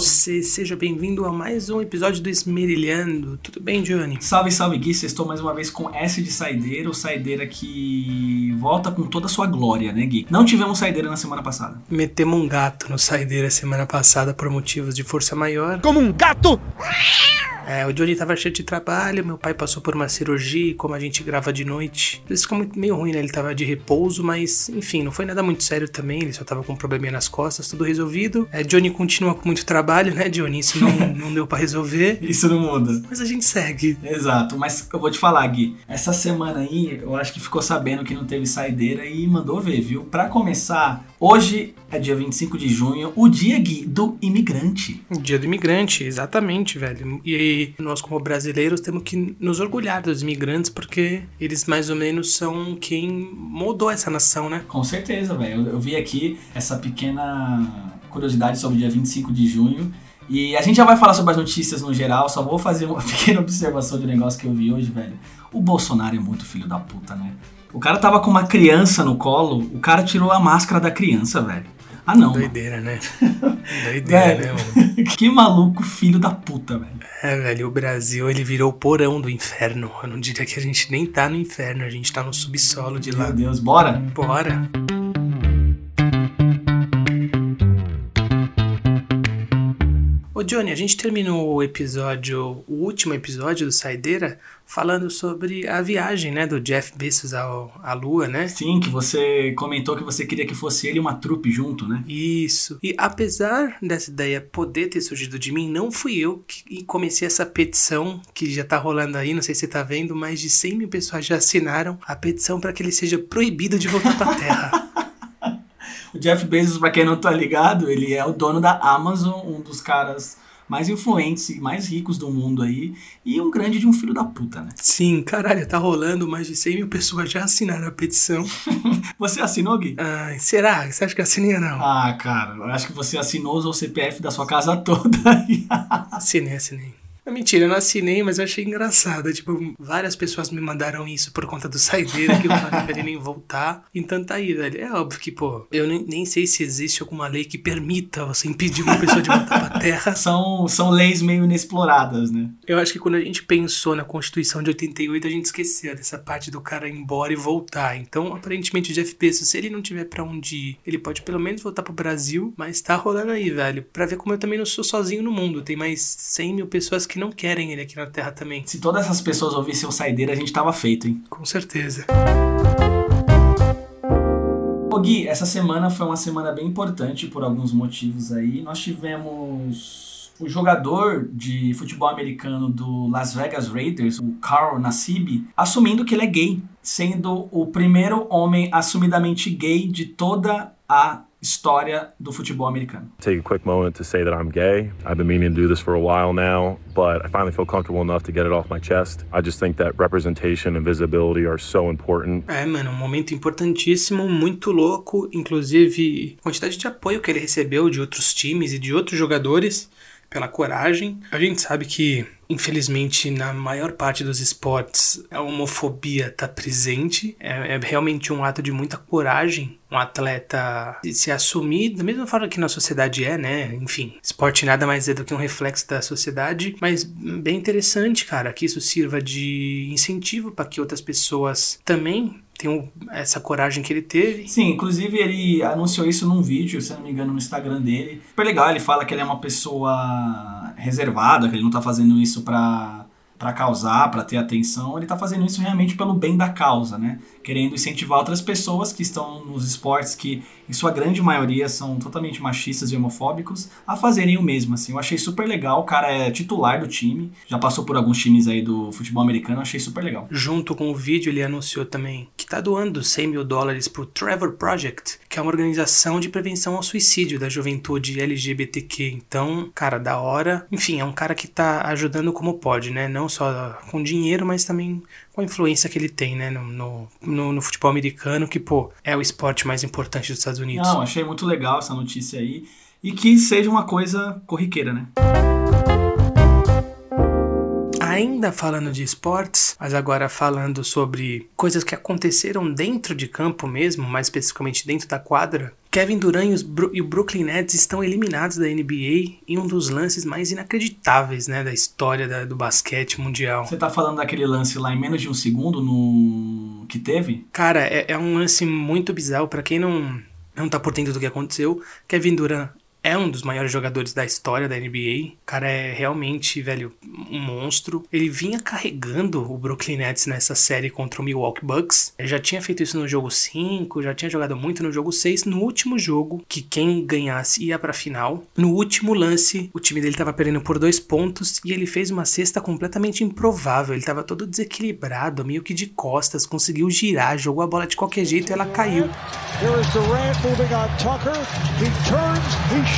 você, seja bem-vindo a mais um episódio do Esmerilhando. Tudo bem, Johnny? Salve, salve Gui, estou mais uma vez com S de Saideira, o Saideira que volta com toda a sua glória, né Gui? Não tivemos Saideira na semana passada. Metemos um gato no Saideira semana passada por motivos de força maior. Como um gato! É, o Johnny tava cheio de trabalho, meu pai passou por uma cirurgia e como a gente grava de noite, isso ficou muito, meio ruim, né? Ele tava de repouso, mas enfim, não foi nada muito sério também, ele só tava com um probleminha nas costas, tudo resolvido. É, Johnny continua com muito trabalho, né, Johnny? Isso não, não deu para resolver. Isso não muda. Mas a gente segue. Exato, mas eu vou te falar, Gui, essa semana aí eu acho que ficou sabendo que não teve saideira e mandou ver, viu? Para começar, hoje é dia 25 de junho, o dia, Gui, do imigrante. Dia do imigrante, exatamente, velho. E nós, como brasileiros, temos que nos orgulhar dos imigrantes, porque eles mais ou menos são quem moldou essa nação, né? Com certeza, velho. Eu, eu vi aqui essa pequena curiosidade sobre o dia 25 de junho. E a gente já vai falar sobre as notícias no geral, só vou fazer uma pequena observação de um negócio que eu vi hoje, velho. O Bolsonaro é muito filho da puta, né? O cara tava com uma criança no colo, o cara tirou a máscara da criança, velho. Ah, não. Doideira, né? Doideira, Velho. né, mano? que maluco filho da puta, velho. É, velho, o Brasil, ele virou o porão do inferno. Eu não diria que a gente nem tá no inferno, a gente tá no subsolo de lá. Meu Deus, bora? Bora. Johnny, a gente terminou o episódio, o último episódio do Saideira, falando sobre a viagem, né, do Jeff Bezos ao, à Lua, né? Sim, que você comentou que você queria que fosse ele e uma trupe junto, né? Isso. E apesar dessa ideia poder ter surgido de mim, não fui eu que comecei essa petição que já tá rolando aí, não sei se você tá vendo, mais de 100 mil pessoas já assinaram a petição para que ele seja proibido de voltar pra Terra. O Jeff Bezos, pra quem não tá ligado, ele é o dono da Amazon, um dos caras mais influentes e mais ricos do mundo aí, e um grande de um filho da puta, né? Sim, caralho, tá rolando, mais de 100 mil pessoas já assinaram a petição. Você assinou, Gui? Ai, será? Você acha que assinei ou não? Ah, cara, eu acho que você assinou usou o CPF da sua casa toda. Assinei, assinei. É mentira, eu não assinei, mas eu achei engraçado. Tipo, várias pessoas me mandaram isso por conta do saideira que eu falei pra ele nem voltar. Então tá aí, velho. É óbvio que, pô, eu nem, nem sei se existe alguma lei que permita você impedir uma pessoa de voltar pra Terra. São, são leis meio inexploradas, né? Eu acho que quando a gente pensou na Constituição de 88, a gente esqueceu dessa parte do cara ir embora e voltar. Então, aparentemente, o Jeff Bezos, se ele não tiver pra onde ir, ele pode pelo menos voltar pro Brasil, mas tá rolando aí, velho. Pra ver como eu também não sou sozinho no mundo. Tem mais 100 mil pessoas que não querem ele aqui na Terra também. Se todas essas pessoas ouvissem o saideira, a gente tava feito, hein? Com certeza. Ô Gui, essa semana foi uma semana bem importante por alguns motivos aí. Nós tivemos o jogador de futebol americano do Las Vegas Raiders, o Carl Nassib, assumindo que ele é gay, sendo o primeiro homem assumidamente gay de toda a história do futebol americano. take a quick moment to say that I'm gay. I've been meaning to do this for a while now, but I finally feel comfortable enough to get it off my chest. I just think that representation and visibility are so important. É, mano, um momento importantíssimo, muito louco. Inclusive, a quantidade de apoio que ele recebeu de outros times e de outros jogadores pela coragem. A gente sabe que, infelizmente, na maior parte dos esportes, a homofobia tá presente. É, é realmente um ato de muita coragem um atleta se assumir da mesma forma que na sociedade é, né? Enfim, esporte nada mais é do que um reflexo da sociedade, mas bem interessante, cara, que isso sirva de incentivo para que outras pessoas também tenham essa coragem que ele teve. Sim, inclusive ele anunciou isso num vídeo, se não me engano, no Instagram dele. Super legal, ele fala que ele é uma pessoa reservada, que ele não tá fazendo isso pra para causar, para ter atenção, ele tá fazendo isso realmente pelo bem da causa, né? Querendo incentivar outras pessoas que estão nos esportes que, em sua grande maioria, são totalmente machistas e homofóbicos, a fazerem o mesmo, assim. Eu achei super legal, o cara é titular do time, já passou por alguns times aí do futebol americano, achei super legal. Junto com o vídeo, ele anunciou também que tá doando 100 mil dólares pro Trevor Project, que é uma organização de prevenção ao suicídio da juventude LGBTQ. Então, cara, da hora. Enfim, é um cara que tá ajudando como pode, né? Não só com dinheiro, mas também com a influência que ele tem, né? No, no, no, no futebol americano, que, pô, é o esporte mais importante dos Estados Unidos. Não, achei muito legal essa notícia aí. E que seja uma coisa corriqueira, né? Ainda falando de esportes, mas agora falando sobre coisas que aconteceram dentro de campo mesmo, mais especificamente dentro da quadra. Kevin Durant e, o Brooklyn Nets estão eliminados da NBA em um dos lances mais inacreditáveis né, da história da, do basquete mundial. Você tá falando daquele lance lá em menos de um segundo no que teve? Cara, é, é um lance muito bizarro para quem não não tá por dentro do que aconteceu. Kevin Durant é um dos maiores jogadores da história da NBA. O cara é realmente, velho, um monstro. Ele vinha carregando o Brooklyn Nets nessa série contra o Milwaukee Bucks. Ele já tinha feito isso no jogo 5, já tinha jogado muito no jogo 6. No último jogo, que quem ganhasse ia pra final. No último lance, o time dele tava perdendo por dois pontos e ele fez uma cesta completamente improvável. Ele tava todo desequilibrado, meio que de costas, conseguiu girar, jogou a bola de qualquer jeito e ela caiu. There is Durant moving on Tucker. He turns, he!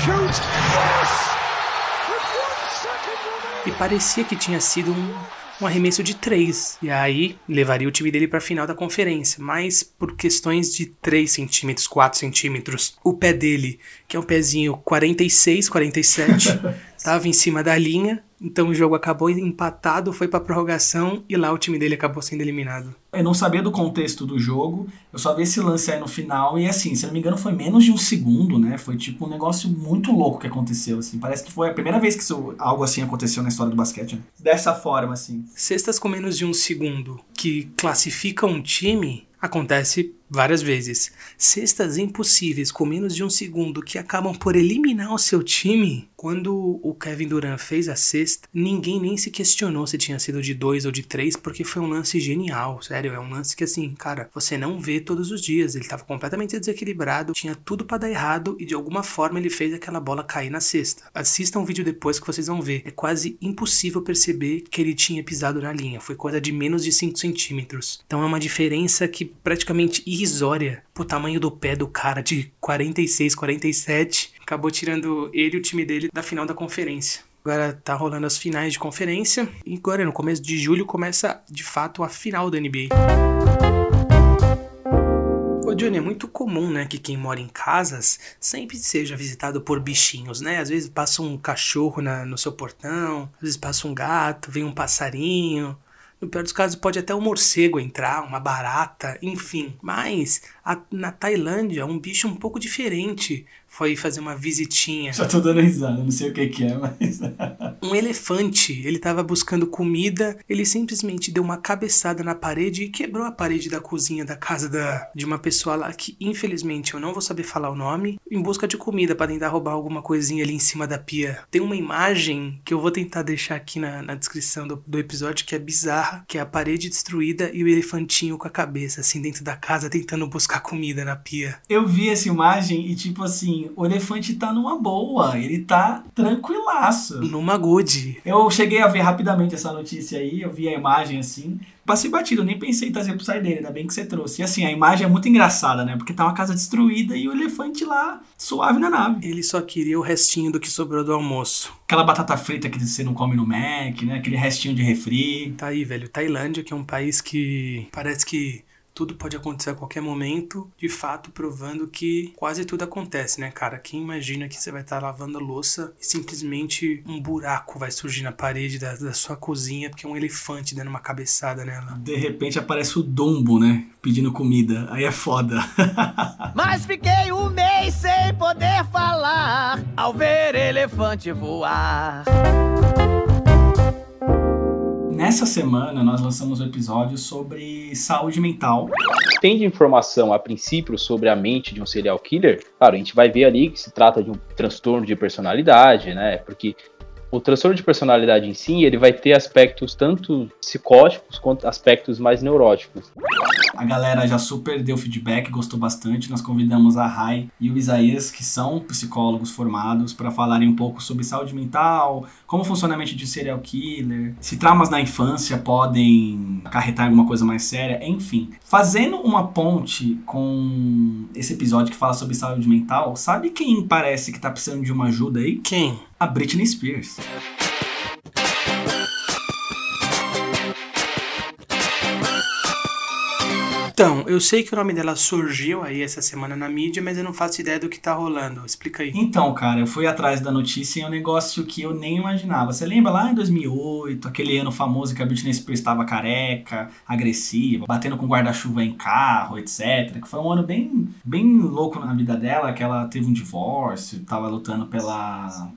E parecia que tinha sido um, um arremesso de 3. E aí levaria o time dele para a final da conferência. Mas por questões de 3 centímetros, 4 centímetros, o pé dele, que é um pezinho 46, 47, estava em cima da linha então o jogo acabou empatado, foi pra prorrogação e lá o time dele acabou sendo eliminado. Eu não sabia do contexto do jogo, eu só vi esse lance aí no final e assim, se não me engano foi menos de um segundo, né? Foi tipo um negócio muito louco que aconteceu, assim. Parece que foi a primeira vez que isso, algo assim aconteceu na história do basquete, né? Dessa forma, assim. Cestas com menos de um segundo que classificam um time acontece várias vezes. Cestas impossíveis com menos de um segundo que acabam por eliminar o seu time. Quando o Kevin Durant fez a cesta, ninguém nem se questionou se tinha sido de dois ou de três, porque foi um lance genial, sério. É um lance que, assim, cara, você não vê todos os dias. Ele tava completamente desequilibrado, tinha tudo para dar errado e de alguma forma ele fez aquela bola cair na cesta. Assistam o vídeo depois que vocês vão ver. É quase impossível perceber que ele tinha pisado na linha. Foi coisa de menos de 5 centímetros. Então é uma diferença que praticamente irrisória pro tamanho do pé do cara de 46, 47. Acabou tirando ele e o time dele da final da conferência. Agora tá rolando as finais de conferência. E agora, no começo de julho, começa de fato a final da NBA. Ô Johnny, é muito comum, né, que quem mora em casas sempre seja visitado por bichinhos, né? Às vezes passa um cachorro na, no seu portão, às vezes passa um gato, vem um passarinho, no pior dos casos, pode até um morcego entrar, uma barata, enfim. Mas a, na Tailândia, um bicho um pouco diferente foi fazer uma visitinha. Já tô dando risada, não sei o que, que é, mas. um elefante, ele tava buscando comida, ele simplesmente deu uma cabeçada na parede e quebrou a parede da cozinha da casa da, de uma pessoa lá que, infelizmente, eu não vou saber falar o nome, em busca de comida para tentar roubar alguma coisinha ali em cima da pia. Tem uma imagem que eu vou tentar deixar aqui na, na descrição do, do episódio que é bizarra, que é a parede destruída e o elefantinho com a cabeça, assim, dentro da casa, tentando buscar comida na pia. Eu vi essa imagem e, tipo assim, o elefante tá numa boa, ele tá tranquilaço. Numa good. Eu cheguei a ver rapidamente essa notícia aí, eu vi a imagem assim. Passei batido, nem pensei em trazer pro saideira, ainda bem que você trouxe. E assim, a imagem é muito engraçada, né? Porque tá uma casa destruída e o elefante lá, suave na nave. Ele só queria o restinho do que sobrou do almoço. Aquela batata frita que você não come no Mac, né? Aquele restinho de refri. Tá aí, velho. Tailândia, que é um país que parece que tudo pode acontecer a qualquer momento, de fato provando que quase tudo acontece, né, cara? Quem imagina que você vai estar tá lavando a louça e simplesmente um buraco vai surgir na parede da, da, sua cozinha porque é um elefante dando uma cabeçada nela. De repente aparece o Dumbo, né? Pedindo comida. Aí é foda. Mas fiquei um mês sem poder falar ao ver elefante voar. Nessa semana nós lançamos um episódio sobre saúde mental. Tem de informação a princípio sobre a mente de um serial killer? Claro, a gente vai ver ali que se trata de um transtorno de personalidade, né? Porque o transtorno de personalidade em si, ele vai ter aspectos tanto psicóticos quanto aspectos mais neuróticos. A galera já super deu feedback, gostou bastante. Nós convidamos a Rai e o Isaías, que são psicólogos formados, para falarem um pouco sobre saúde mental, como funciona a mente de serial killer, se traumas na infância podem acarretar alguma coisa mais séria, enfim. Fazendo uma ponte com esse episódio que fala sobre saúde mental, sabe quem parece que tá precisando de uma ajuda aí? Quem? A Britney Spears. Então, eu sei que o nome dela surgiu aí essa semana na mídia, mas eu não faço ideia do que tá rolando. Explica aí. Então, cara, eu fui atrás da notícia e é um negócio que eu nem imaginava. Você lembra lá em 2008, aquele ano famoso que a Britney Spears estava careca, agressiva, batendo com guarda-chuva em carro, etc. Que foi um ano bem, bem louco na vida dela, que ela teve um divórcio, tava lutando pela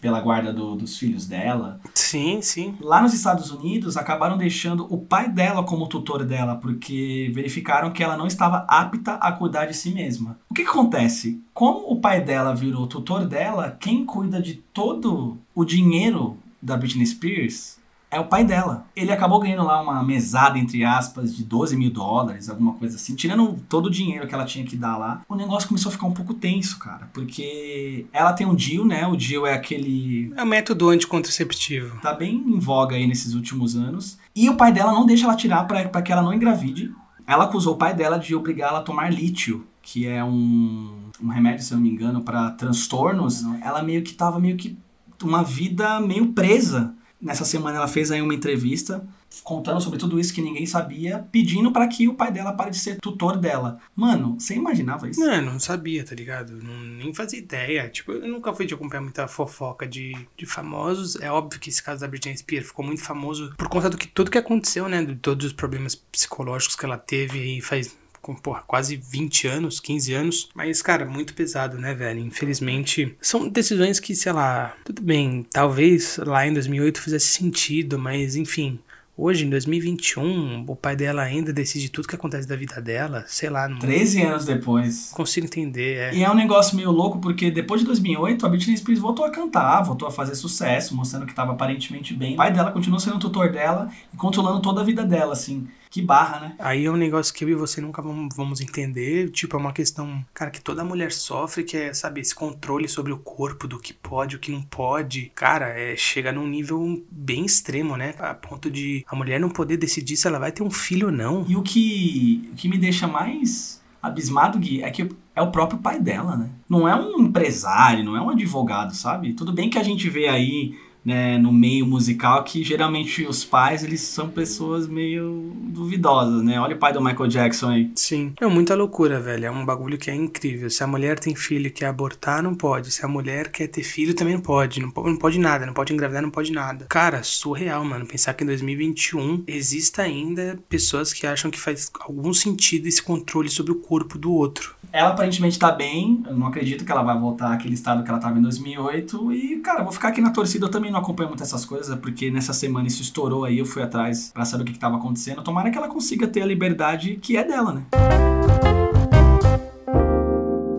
pela guarda do- dos filhos dela. Sim, sim. Lá nos Estados Unidos, acabaram deixando o pai dela como tutor dela, porque verificaram que ela não estava apta a cuidar de si mesma. O que, que acontece? Como o pai dela virou tutor dela, quem cuida de todo o dinheiro da Britney Spears é o pai dela. Ele acabou ganhando lá uma mesada, entre aspas, de 12 mil dólares, alguma coisa assim, tirando todo o dinheiro que ela tinha que dar lá. O negócio começou a ficar um pouco tenso, cara, porque ela tem um DIU, né? O DIU é aquele É o método anticontraceptivo. tá bem em voga aí nesses últimos anos. E o pai dela não deixa ela tirar pra pra que ela não engravide. Ela acusou o pai dela de obrigar ela a tomar lítio, que é um, um remédio, se eu não me engano, pra transtornos. Ela meio que tava meio que uma vida meio presa. Nessa semana ela fez aí uma entrevista contando sobre tudo isso que ninguém sabia, pedindo pra que o pai dela pare de ser tutor dela. Mano, você imaginava isso? Não, não sabia, tá ligado? Nem fazia ideia. Tipo, eu nunca fui de acompanhar muita fofoca de, de famosos. É óbvio que esse caso da Britney Spears ficou muito famoso por conta do que tudo que aconteceu, né? De todos os problemas psicológicos que ela teve aí faz com, porra, quase 20 anos, 15 anos. Mas, cara, muito pesado, né, velho? Infelizmente, são decisões que, sei lá, tudo bem, talvez lá em 2008 fizesse sentido, mas enfim. Hoje, em 2021, o pai dela ainda decide tudo que acontece da vida dela, sei lá, não 13 anos depois. consigo entender. É. E é um negócio meio louco porque depois de 2008 a Britney Spears voltou a cantar, voltou a fazer sucesso, mostrando que estava aparentemente bem. O pai dela continuou sendo o tutor dela e controlando toda a vida dela, assim. Que barra, né? Aí é um negócio que eu e você nunca vamos, entender. Tipo, é uma questão, cara, que toda mulher sofre, que é, sabe, esse controle sobre o corpo, do que pode, o que não pode. Cara, é, chega num nível bem extremo, né? A ponto de a mulher não poder decidir se ela vai ter um filho ou não. E o que, o que me deixa mais abismado, Gui, é que é o próprio pai dela, né? Não é um empresário, não é um advogado, sabe? Tudo bem que a gente vê aí, né, no meio musical, que geralmente os pais, eles são pessoas meio duvidosas, né? Olha o pai do Michael Jackson aí. Sim. É muita loucura, velho. É um bagulho que é incrível. Se a mulher tem filho e quer abortar, não pode. Se a mulher quer ter filho, também não pode. Não, não pode nada. Não pode engravidar, não pode nada. Cara, surreal, mano. Pensar que em 2021 exista ainda pessoas que acham que faz algum sentido esse controle sobre o corpo do outro. Ela aparentemente tá bem, eu não acredito que ela vai voltar àquele estado que ela tava em 2008. E, cara, vou ficar aqui na torcida. Eu também não acompanho muito essas coisas, porque nessa semana isso estourou aí. Eu fui atrás pra saber o que, que tava acontecendo. Tomara que ela consiga ter a liberdade que é dela, né?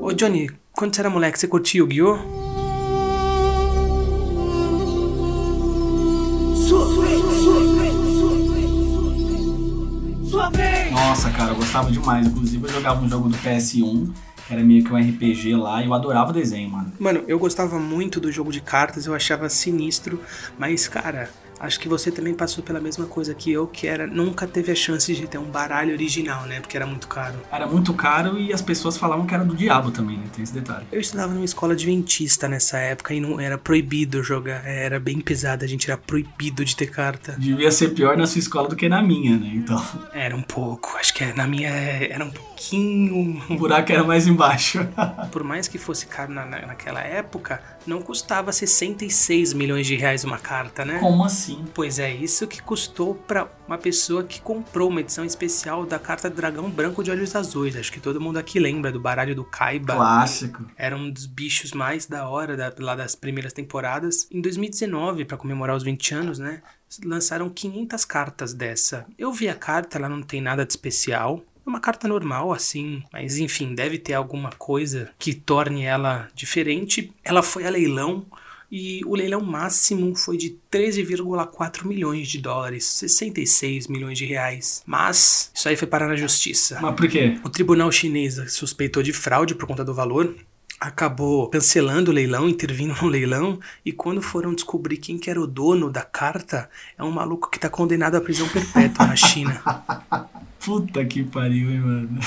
Ô, Johnny, quando você era moleque, você curtia o Yu-Gi-Oh? Gostava demais. Inclusive, eu jogava um jogo do PS1, que era meio que um RPG lá, e eu adorava o desenho, mano. Mano, eu gostava muito do jogo de cartas, eu achava sinistro, mas, cara, acho que você também passou pela mesma coisa que eu, que era nunca teve a chance de ter um baralho original, né? Porque era muito caro. Era muito caro e as pessoas falavam que era do diabo também, né? Tem esse detalhe. Eu estudava numa escola adventista nessa época e não era proibido jogar, era bem pesado, a gente era proibido de ter carta. Devia ser pior na sua escola do que na minha, né? Então, Era um pouco, acho que na minha era um pouquinho. o buraco era mais embaixo. Por mais que fosse caro na, na- naquela época, não custava 66 milhões de reais uma carta, né? Como assim? Pois é, isso que custou pra uma pessoa que comprou uma edição especial da carta Dragão Branco de Olhos Azuis. Acho que todo mundo aqui lembra do baralho do Kaiba. Clássico. Era um dos bichos mais da hora da- lá das primeiras temporadas. Em 2019, pra comemorar os 20 anos, né? Lançaram 500 cartas dessa. Eu vi a carta, ela não tem nada de especial. É uma carta normal, assim, mas enfim, deve ter alguma coisa que torne ela diferente. Ela foi a leilão e o leilão máximo foi de 13,4 milhões de dólares, 66 milhões de reais. Mas isso aí foi parar na justiça. Mas por quê? O tribunal chinês suspeitou de fraude por conta do valor, acabou cancelando o leilão, intervindo no leilão, e quando foram descobrir quem que era o dono da carta, é um maluco que tá condenado à prisão perpétua na China. Puta que pariu, hein, mano.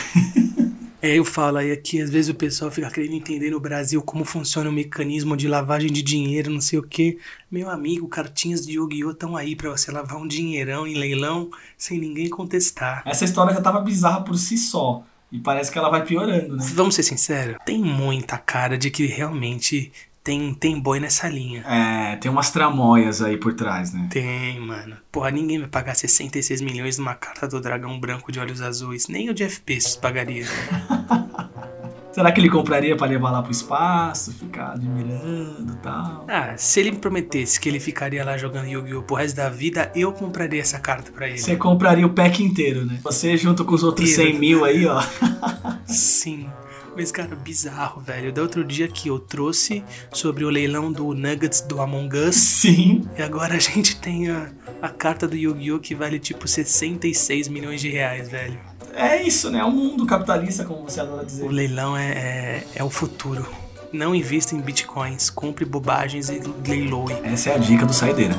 É, eu falo aí aqui, às vezes o pessoal fica querendo entender no Brasil como funciona o mecanismo de lavagem de dinheiro, não sei o que. Meu amigo, cartinhas de Yu-Gi-Oh! estão aí pra você lavar um dinheirão em leilão sem ninguém contestar. Essa história já tava bizarra por si só. E parece que ela vai piorando, né? Vamos ser sinceros, tem muita cara de que realmente tem, tem boi nessa linha. É, tem umas tramóias aí por trás, né? Tem, mano. Porra, ninguém vai pagar 66 milhões numa carta do dragão branco de olhos azuis. Nem o Jeff Bezos pagaria. Será que ele compraria pra levar lá pro espaço, ficar admirando e tal? Ah, se ele me prometesse que ele ficaria lá jogando Yu-Gi-Oh! pro resto da vida, eu compraria essa carta pra ele. Você compraria o pack inteiro, né? Você junto com os outros Inteiro. 100 mil aí, ó. Sim. Mas, cara, bizarro, velho. Da outro dia que eu trouxe sobre o leilão do Nuggets do Among Us. Sim. E agora a gente tem a, a carta do Yu-Gi-Oh! que vale tipo 66 milhões de reais, velho. É isso, né? É um mundo capitalista, como você adora dizer. O leilão é, é, é o futuro. Não invista em bitcoins, compre bobagens e leiloe. Essa é a dica do Saideira.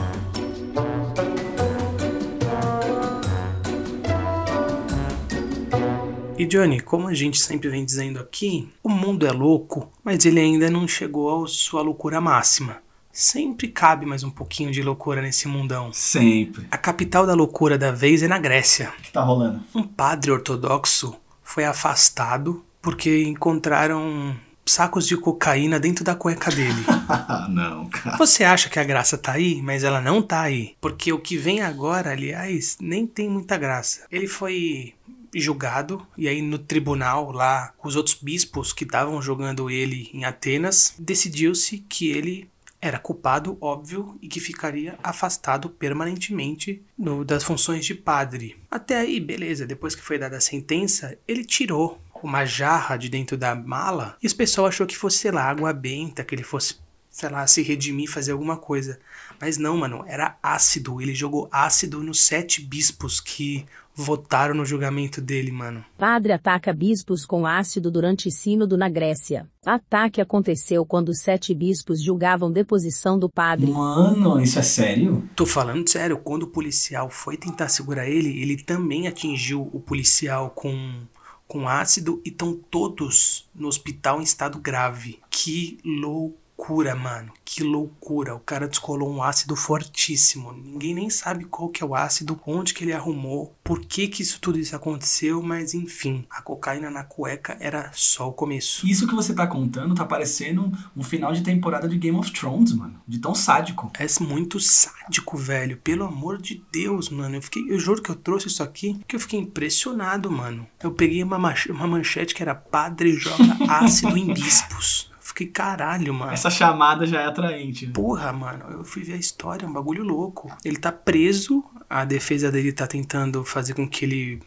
E Johnny, como a gente sempre vem dizendo aqui, o mundo é louco, mas ele ainda não chegou à sua loucura máxima. Sempre cabe mais um pouquinho de loucura nesse mundão. Sempre. A capital da loucura da vez é na Grécia. O que tá rolando? Um padre ortodoxo foi afastado porque encontraram sacos de cocaína dentro da cueca dele. Ah, não, cara. Você acha que a graça tá aí, mas ela não tá aí. Porque o que vem agora, aliás, nem tem muita graça. Ele foi julgado e aí no tribunal lá, com os outros bispos que estavam jogando ele em Atenas, decidiu-se que ele era culpado, óbvio, e que ficaria afastado permanentemente no- das funções de padre. Até aí, beleza, depois que foi dada a sentença, ele tirou uma jarra de dentro da mala e esse pessoal achou que fosse, sei lá, água benta, que ele fosse, sei lá, se redimir, fazer alguma coisa. Mas não, mano, era ácido. Ele jogou ácido nos sete bispos que votaram no julgamento dele, mano. Padre ataca bispos com ácido durante sínodo na Grécia. Ataque aconteceu quando sete bispos julgavam deposição do padre. Mano, isso é sério? Tô falando sério, quando o policial foi tentar segurar ele, ele também atingiu o policial com, com ácido e estão todos no hospital em estado grave. Que loucura, mano. Que loucura. O cara descolou um ácido fortíssimo. Ninguém nem sabe qual que é o ácido, onde que ele arrumou, por que que isso tudo isso aconteceu, mas enfim, a cocaína na cueca era só o começo. Isso que você tá contando tá parecendo um, final de temporada de Game of Thrones, mano. De tão sádico. É muito sádico, velho. Pelo amor de Deus, mano. Eu fiquei, eu juro que eu trouxe isso aqui porque eu fiquei impressionado, mano. Eu peguei uma, uma manchete que era padre joga ácido em bispos. Fiquei caralho, mano. Essa chamada já é atraente. né? Porra, mano, eu fui ver a história, é um bagulho louco. Ele tá preso, a defesa dele tá tentando fazer com que ele,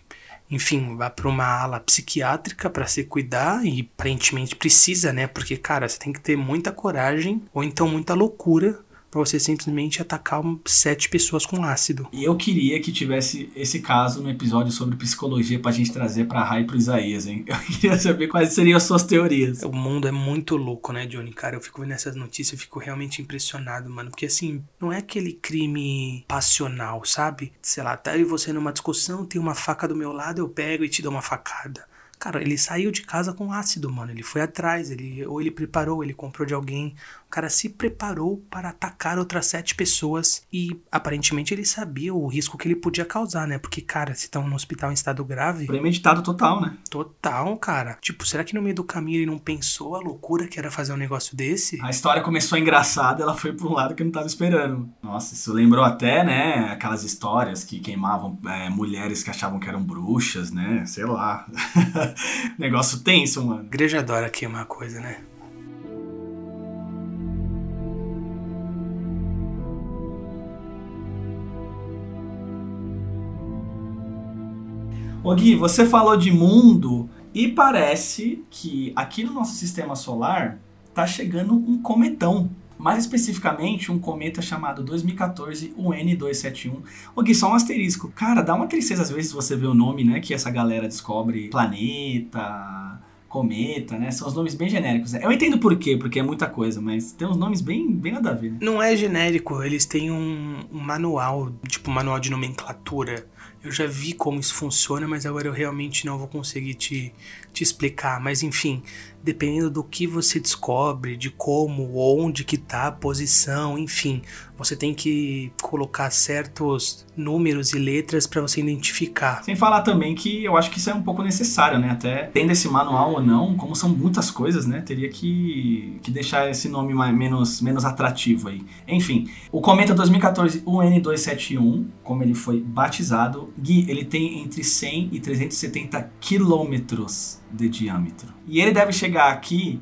enfim, vá pra uma ala psiquiátrica pra se cuidar e aparentemente precisa, né? Porque, cara, você tem que ter muita coragem ou então muita loucura pra você simplesmente atacar sete pessoas com ácido. E eu queria que tivesse esse caso no episódio sobre psicologia pra gente trazer pra Rai e pro Isaías, hein? Eu queria saber quais seriam as suas teorias. O mundo é muito louco, né, Johnny? Cara, eu fico vendo essas notícias, eu fico realmente impressionado, mano. Porque, assim, não é aquele crime passional, sabe? Sei lá, tá eu e você numa discussão, tem uma faca do meu lado, eu pego e te dou uma facada. Cara, ele saiu de casa com ácido, mano. Ele foi atrás, ele ou ele preparou, ele comprou de alguém. O cara se preparou para atacar outras sete pessoas e aparentemente ele sabia o risco que ele podia causar, né? Porque, cara, se estão no hospital em estado grave, Premeditado total, né? Total, cara. Tipo, será que no meio do caminho ele não pensou a loucura que era fazer um negócio desse? A história começou engraçada, ela foi pra um lado que eu não tava esperando. Nossa, isso lembrou até, né, aquelas histórias que queimavam é, mulheres que achavam que eram bruxas, né? Sei lá. Negócio tenso, mano. A igreja adora queimar coisa, né? Ô Gui, você falou de mundo e parece que aqui no nosso sistema solar tá chegando um cometão. Mais especificamente, um cometa chamado 2014 UN271. Ô Gui, só um asterisco. Cara, dá uma tristeza às vezes você vê o nome, né? Que essa galera descobre planeta, cometa, né? São os nomes bem genéricos. Eu entendo por quê, porque é muita coisa, mas tem uns nomes bem, bem nada a ver. Não é genérico, eles têm um, um manual, tipo um manual de nomenclatura Eu já vi como isso funciona, mas agora eu realmente não vou conseguir te, te explicar. Mas enfim, dependendo do que você descobre, de como, onde que tá a posição, enfim, você tem que colocar certos números e letras para você identificar. Sem falar também que eu acho que isso é um pouco necessário, né? Até tendo esse manual ou não, como são muitas coisas, né? Teria que, que deixar esse nome mais, menos, menos atrativo aí. Enfim, o Cometa 2014 UN271, como ele foi batizado, Gui, ele tem entre 100 e 370 quilômetros de diâmetro. E ele deve chegar aqui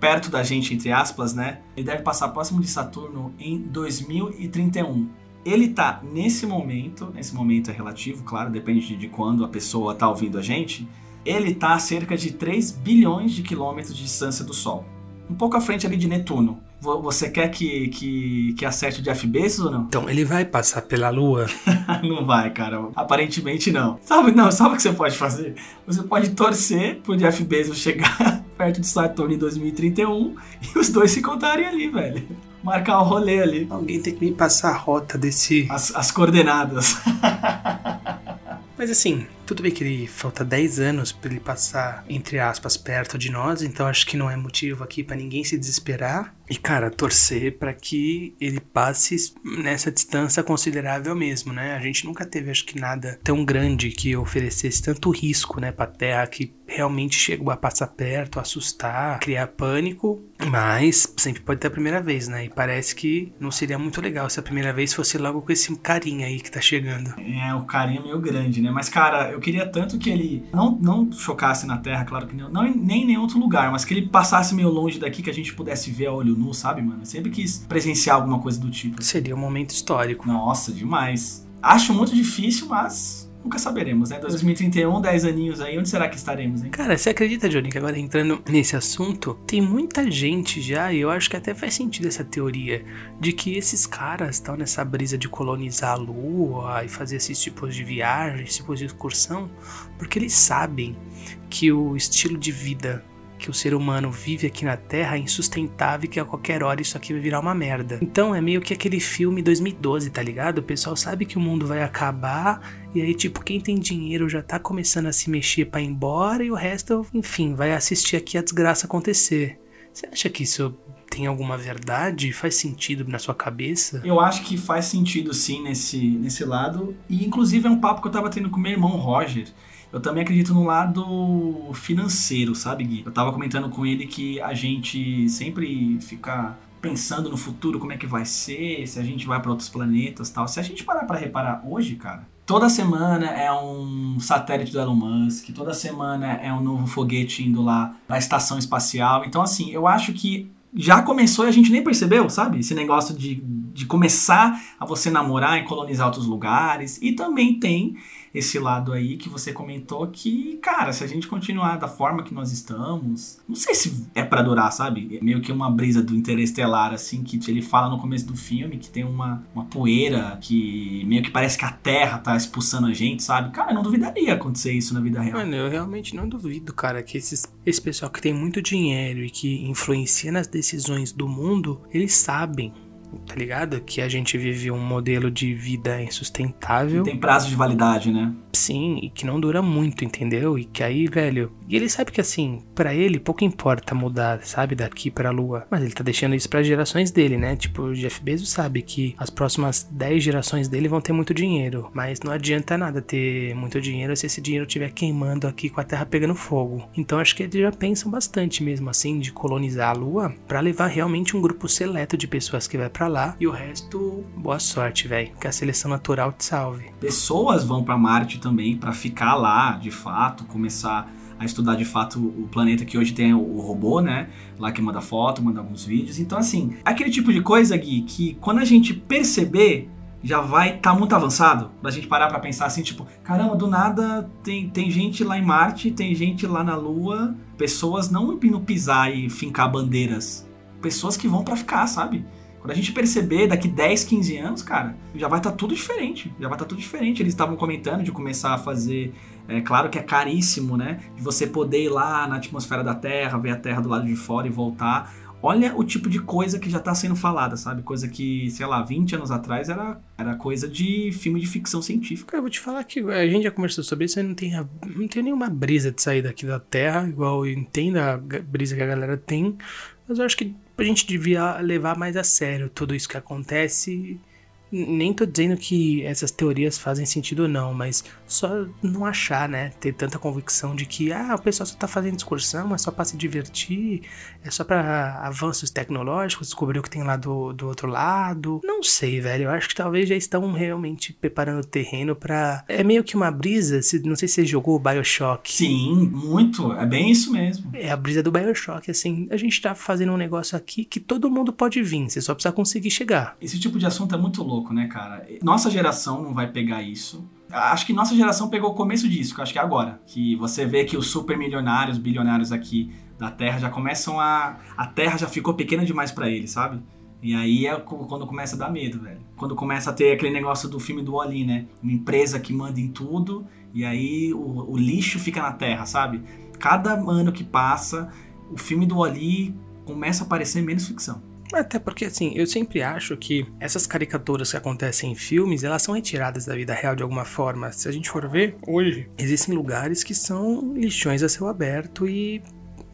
perto da gente, entre aspas, né? Ele deve passar próximo de Saturno em 2031. Ele tá nesse momento, nesse momento é relativo, claro, depende de quando a pessoa tá ouvindo a gente. Ele tá a cerca de 3 bilhões de quilômetros de distância do Sol. Um pouco à frente ali de Netuno. Você quer que, que, que acerte o Jeff Bezos ou não? Então, ele vai passar pela Lua? não vai, cara. Aparentemente não. Sabe, não, sabe o que você pode fazer? Você pode torcer pro Jeff Bezos chegar perto de Saturno em 2031 e os dois se contarem ali, velho. Marcar o um rolê ali. Alguém tem que me passar a rota desse. As, as coordenadas. Mas assim, tudo bem que ele falta 10 anos para ele passar, entre aspas, perto de nós, então acho que não é motivo aqui para ninguém se desesperar. E cara, torcer para que ele passe nessa distância considerável mesmo, né? A gente nunca teve, acho que nada tão grande que oferecesse tanto risco, né, para Terra que realmente chegou a passar perto, assustar, criar pânico, mas sempre pode ter a primeira vez, né? E parece que não seria muito legal se a primeira vez fosse logo com esse carinha aí que tá chegando. É, o carinha meio grande, né? Mas cara, eu queria tanto que ele não, não chocasse na Terra, claro que não, não nem em nenhum outro lugar, mas que ele passasse meio longe daqui, que a gente pudesse ver a olho nu, sabe, mano? Eu sempre quis presenciar alguma coisa do tipo. Seria um momento histórico. Nossa, demais. Acho muito difícil, mas nunca saberemos, né? 2031, 10 aninhos aí, onde será que estaremos, hein? Cara, você acredita, Johnny, que agora entrando nesse assunto, tem muita gente já, e eu acho que até faz sentido essa teoria, de que esses caras estão nessa brisa de colonizar a Lua e fazer esses tipos de viagem, esses tipos de excursão, porque eles sabem que o estilo de vida que o ser humano vive aqui na Terra é insustentável e que a qualquer hora isso aqui vai virar uma merda. Então é meio que aquele filme 2012, tá ligado? O pessoal sabe que o mundo vai acabar e aí, tipo, quem tem dinheiro já tá começando a se mexer para ir embora e o resto, enfim, vai assistir aqui a desgraça acontecer. Você acha que isso tem alguma verdade? Faz sentido na sua cabeça? Eu acho que faz sentido sim nesse, nesse lado. E inclusive é um papo que eu tava tendo com meu irmão Roger. Eu também acredito no lado financeiro, sabe, Gui? Eu tava comentando com ele que a gente sempre fica pensando no futuro, como é que vai ser, se a gente vai para outros planetas tal. Se a gente parar para reparar hoje, cara, toda semana é um satélite do Elon Musk, toda semana é um novo foguete indo lá na estação espacial. Então, assim, eu acho que já começou e a gente nem percebeu, sabe? Esse negócio de, de começar a você namorar e colonizar outros lugares. E também tem esse lado aí que você comentou que, cara, se a gente continuar da forma que nós estamos, não sei se é para durar, sabe? É meio que uma brisa do Interestelar, assim, que ele fala no começo do filme que tem uma, uma poeira que meio que parece que a Terra tá expulsando a gente, sabe? Cara, eu não duvidaria acontecer isso na vida real. Mano, eu realmente não duvido, cara, que esses, esse pessoal que tem muito dinheiro e que influencia nas decisões do mundo, eles sabem tá ligado? Que a gente vive um modelo de vida insustentável. Tem prazo de validade, né? Sim, e que não dura muito, entendeu? E que aí, velho. E ele sabe que assim, para ele pouco importa mudar, sabe, daqui pra lua. Mas ele tá deixando isso para gerações dele, né? Tipo, o Jeff Bezos sabe que as próximas 10 gerações dele vão ter muito dinheiro. Mas não adianta nada ter muito dinheiro se esse dinheiro estiver queimando aqui com a terra pegando fogo. Então acho que eles já pensam bastante mesmo assim de colonizar a lua para levar realmente um grupo seleto de pessoas que vai para lá e o resto, boa sorte, velho. Que a seleção natural te salve. Pessoas vão para Marte também para ficar lá, de fato, começar a estudar de fato o planeta que hoje tem o robô, né? Lá que manda foto, manda alguns vídeos. Então, assim, aquele tipo de coisa, Gui, que quando a gente perceber, já vai estar tá muito avançado. Pra gente parar pra pensar assim, tipo, caramba, do nada tem, tem gente lá em Marte, tem gente lá na Lua, pessoas não indo pisar e fincar bandeiras. Pessoas que vão para ficar, sabe? Quando a gente perceber daqui 10, 15 anos, cara, já vai estar tá tudo diferente. Já vai estar tá tudo diferente. Eles estavam comentando de começar a fazer. É claro que é caríssimo, né? De você poder ir lá na atmosfera da Terra, ver a Terra do lado de fora e voltar. olha o tipo de coisa que já tá sendo falada, sabe? Coisa que, sei lá, 20 anos atrás era, era coisa de filme de ficção científica. Cara, eu vou te falar que a gente já conversou sobre isso, eu não tenho, não tenho nenhuma brisa de sair daqui da Terra, igual eu entendo a brisa que a galera tem, mas eu acho que a gente devia levar mais a sério tudo isso que acontece. Nem tô dizendo que essas teorias fazem sentido ou não, mas só não achar, né? Ter tanta convicção de que, ah, o pessoal só tá fazendo excursão, é só pra se divertir, é só pra avanços tecnológicos, descobrir o que tem lá do, do outro lado. Não sei, velho. Eu acho que talvez já estão realmente preparando o terreno pra. É meio que uma brisa. se- Não sei se você jogou o Bioshock. Sim, muito. É bem isso mesmo. É a brisa do Bioshock, assim. A gente tá fazendo um negócio aqui que todo mundo pode vir, você só precisa conseguir chegar. Esse tipo de assunto é muito louco, né, cara? Nossa geração não vai pegar isso. Acho que nossa geração pegou o começo disso, que acho que é agora. Que você vê que os super milionários, bilionários aqui da Terra já começam a. A Terra já ficou pequena demais pra eles, sabe? E aí é quando começa a dar medo, velho. Quando começa a ter aquele negócio do filme do Wall-E, né? Uma empresa que manda em tudo e aí o, o lixo fica na Terra, sabe? Cada ano que passa, o filme do Wall-E começa a parecer menos ficção. Até porque, assim, eu sempre acho que essas caricaturas que acontecem em filmes, elas são retiradas da vida real de alguma forma. Se a gente for ver, hoje, existem lugares que são lixões a céu aberto e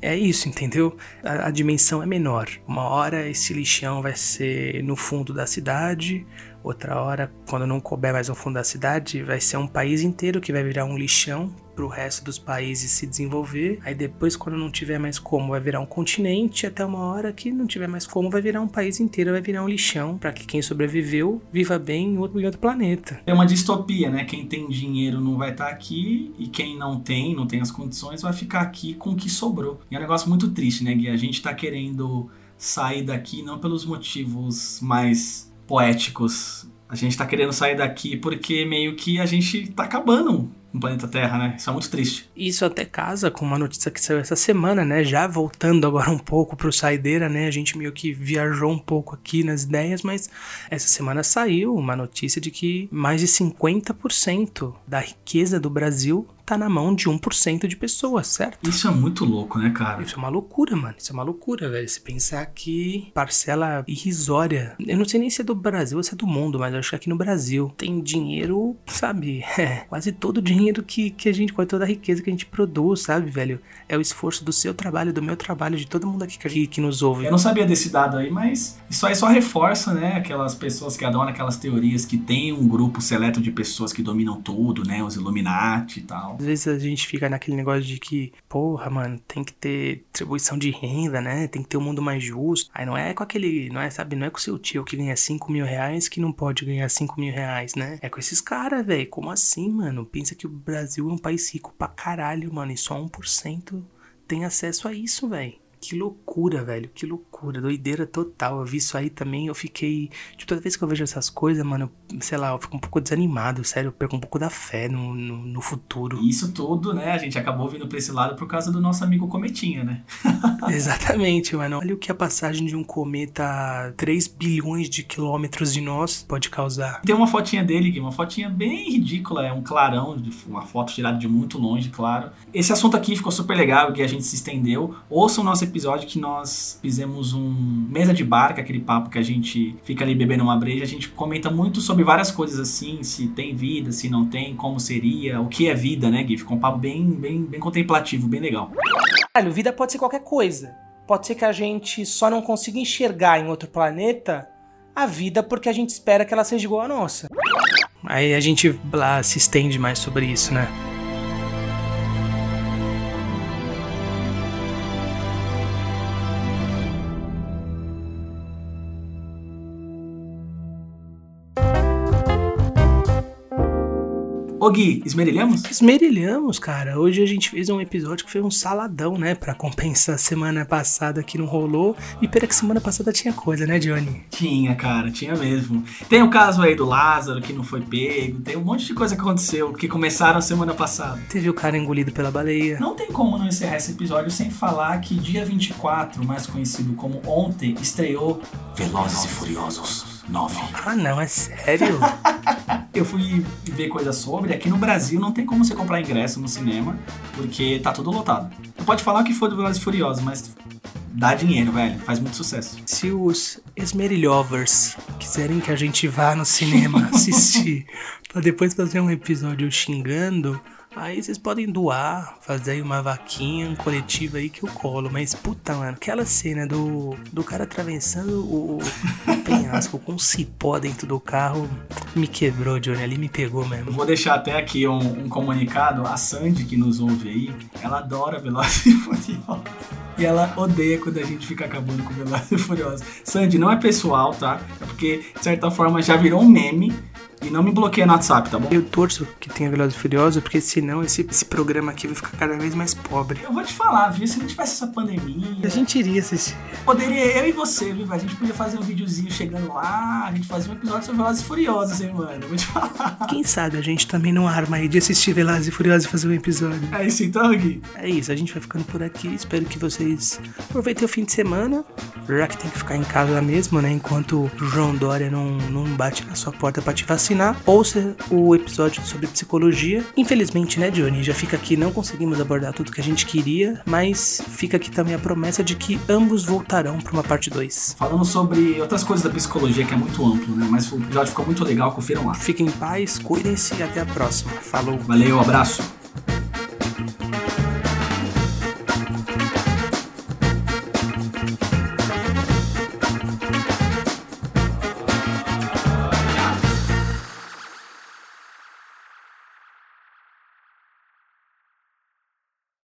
é isso, entendeu? A, a dimensão é menor. Uma hora esse lixão vai ser no fundo da cidade, outra hora, quando não couber mais no fundo da cidade, vai ser um país inteiro que vai virar um lixão pro resto dos países se desenvolver. Aí depois, quando não tiver mais como, vai virar um continente, até uma hora que não tiver mais como, vai virar um país inteiro, vai virar um lixão, para que quem sobreviveu viva bem em outro, em outro planeta. É uma distopia, né? Quem tem dinheiro não vai estar aqui e quem não tem, não tem as condições, vai ficar aqui com o que sobrou. E é um negócio muito triste, né, Gui? A gente tá querendo sair daqui não pelos motivos mais poéticos. A gente tá querendo sair daqui porque meio que a gente tá acabando no planeta Terra, né? Isso é muito triste. Isso até casa com uma notícia que saiu essa semana, né? Já voltando agora um pouco pro saideira, né? A gente meio que viajou um pouco aqui nas ideias, mas essa semana saiu uma notícia de que mais de 50% da riqueza do Brasil tá na mão de 1% de pessoas, certo? Isso é muito louco, né, cara? Isso é uma loucura, mano. Isso é uma loucura, velho. Se pensar que parcela irrisória. Eu não sei nem se é do Brasil ou se é do mundo, mas eu acho que aqui no Brasil tem dinheiro, sabe? É, quase todo o dinheiro que, que a gente, quase toda a riqueza que a gente produz, sabe, velho? É o esforço do seu trabalho, do meu trabalho, de todo mundo aqui que, que nos ouve. Eu não sabia desse dado aí, mas isso aí só reforça, né, aquelas pessoas que adoram aquelas teorias que tem um grupo seleto de pessoas que dominam tudo, né, os Illuminati e tal. Às vezes a gente fica naquele negócio de que, porra, mano, tem que ter distribuição de renda, né? Tem que ter um mundo mais justo. Aí não é com aquele, não é, sabe, não é com seu tio que ganha 5 mil reais que não pode ganhar 5 mil reais, né? É com esses caras, velho. Como assim, mano? Pensa que o Brasil é um país rico pra caralho, mano, e só 1% tem acesso a isso, velho. Que loucura, velho. Que loucura. Doideira total. Eu vi isso aí também. Eu fiquei. Tipo, toda vez que eu vejo essas coisas, mano, eu- sei lá, eu fico um pouco desanimado. Sério, eu perco um pouco da fé no, no, no futuro. Isso tudo, né, a gente acabou vindo pra esse lado por causa do nosso amigo Cometinha, né? Exatamente, mano. Olha o que a passagem de um cometa a 3 bilhões de quilômetros de nós pode causar. Tem uma fotinha dele, Gui, uma fotinha bem ridícula, é um clarão, uma foto tirada de muito longe, claro. Esse assunto aqui ficou super legal, que a gente se estendeu. Ouça o nosso episódio que nós fizemos um mesa de bar, que é aquele papo que a gente fica ali bebendo uma breja, a gente comenta muito sobre várias coisas assim, se tem vida, se não tem, como seria, o que é vida, né, Gui? Ficou um papo bem, bem, bem contemplativo, bem legal. Caralho, vida pode ser qualquer coisa. Pode ser que a gente só não consiga enxergar em outro planeta a vida porque a gente espera que ela seja igual à nossa. Aí a gente lá se estende mais sobre isso, né? Ô Gui, esmerilhamos? Esmerilhamos, cara. Hoje a gente fez um episódio que foi um saladão, né? Pra compensar a semana passada que não rolou. E pera que semana passada tinha coisa, né, Johnny? Tinha, cara, tinha mesmo. Tem o caso aí do Lázaro que não foi pego, tem um monte de coisa que aconteceu que começaram semana passada. Teve o cara engolido pela baleia. Não tem como não encerrar esse episódio sem falar que dia 24, mais conhecido como ontem, estreou Velozes e Furiosos 9. Ah, não, é sério? Eu fui ver coisa sobre, aqui no Brasil não tem como você comprar ingresso no cinema, porque tá tudo lotado. Você pode falar o que for do Velozes Furiosos, mas dá dinheiro, velho. Faz muito sucesso. Se os Esmerilhovers quiserem que a gente vá no cinema assistir pra depois fazer um episódio xingando, aí vocês podem doar, fazer aí uma vaquinha, um coletivo aí que eu colo. Mas puta, mano, aquela cena do, do cara atravessando o, o penhasco com um cipó dentro do carro me quebrou, Johnny. Ali me pegou Eu mesmo. vou deixar até aqui um, um comunicado. A Sandy, que nos ouve aí, ela adora Velozes e Furiosos. E ela odeia quando a gente fica acabando com Velozes e Furiosos. Sandy, não é pessoal, tá? É porque, de certa forma, já virou um meme. E não me bloqueia no WhatsApp, tá bom? Eu torço que tenha Velozes e Furiosos, porque senão esse, esse programa aqui vai ficar cada vez mais pobre. Eu vou te falar, viu? Se não tivesse essa pandemia, A gente iria assistir. poderia eu e você, viu? A gente podia fazer um videozinho chegando lá, a gente fazia um episódio sobre Velozes e Furiosos, hein, mano? Eu vou te falar. Quem sabe a gente também não arma aí de assistir Velozes e Furiosos e fazer um episódio. É isso então, Gui? É isso, a gente vai ficando por aqui. Espero que vocês aproveitem o fim de semana, já que tem que ficar em casa mesmo, né? Enquanto o João Dória não, não bate na sua porta pra te vacinar. Ouça o episódio sobre psicologia. Infelizmente, né, Johnny? Já fica aqui, não conseguimos abordar tudo que a gente queria, mas fica aqui também a promessa de que ambos voltarão pra uma parte 2. Falando sobre outras coisas da psicologia, que é muito amplo, né? Mas o episódio ficou muito legal, confiram lá. Fiquem em paz, cuidem-se e até a próxima. Falou! Valeu, abraço.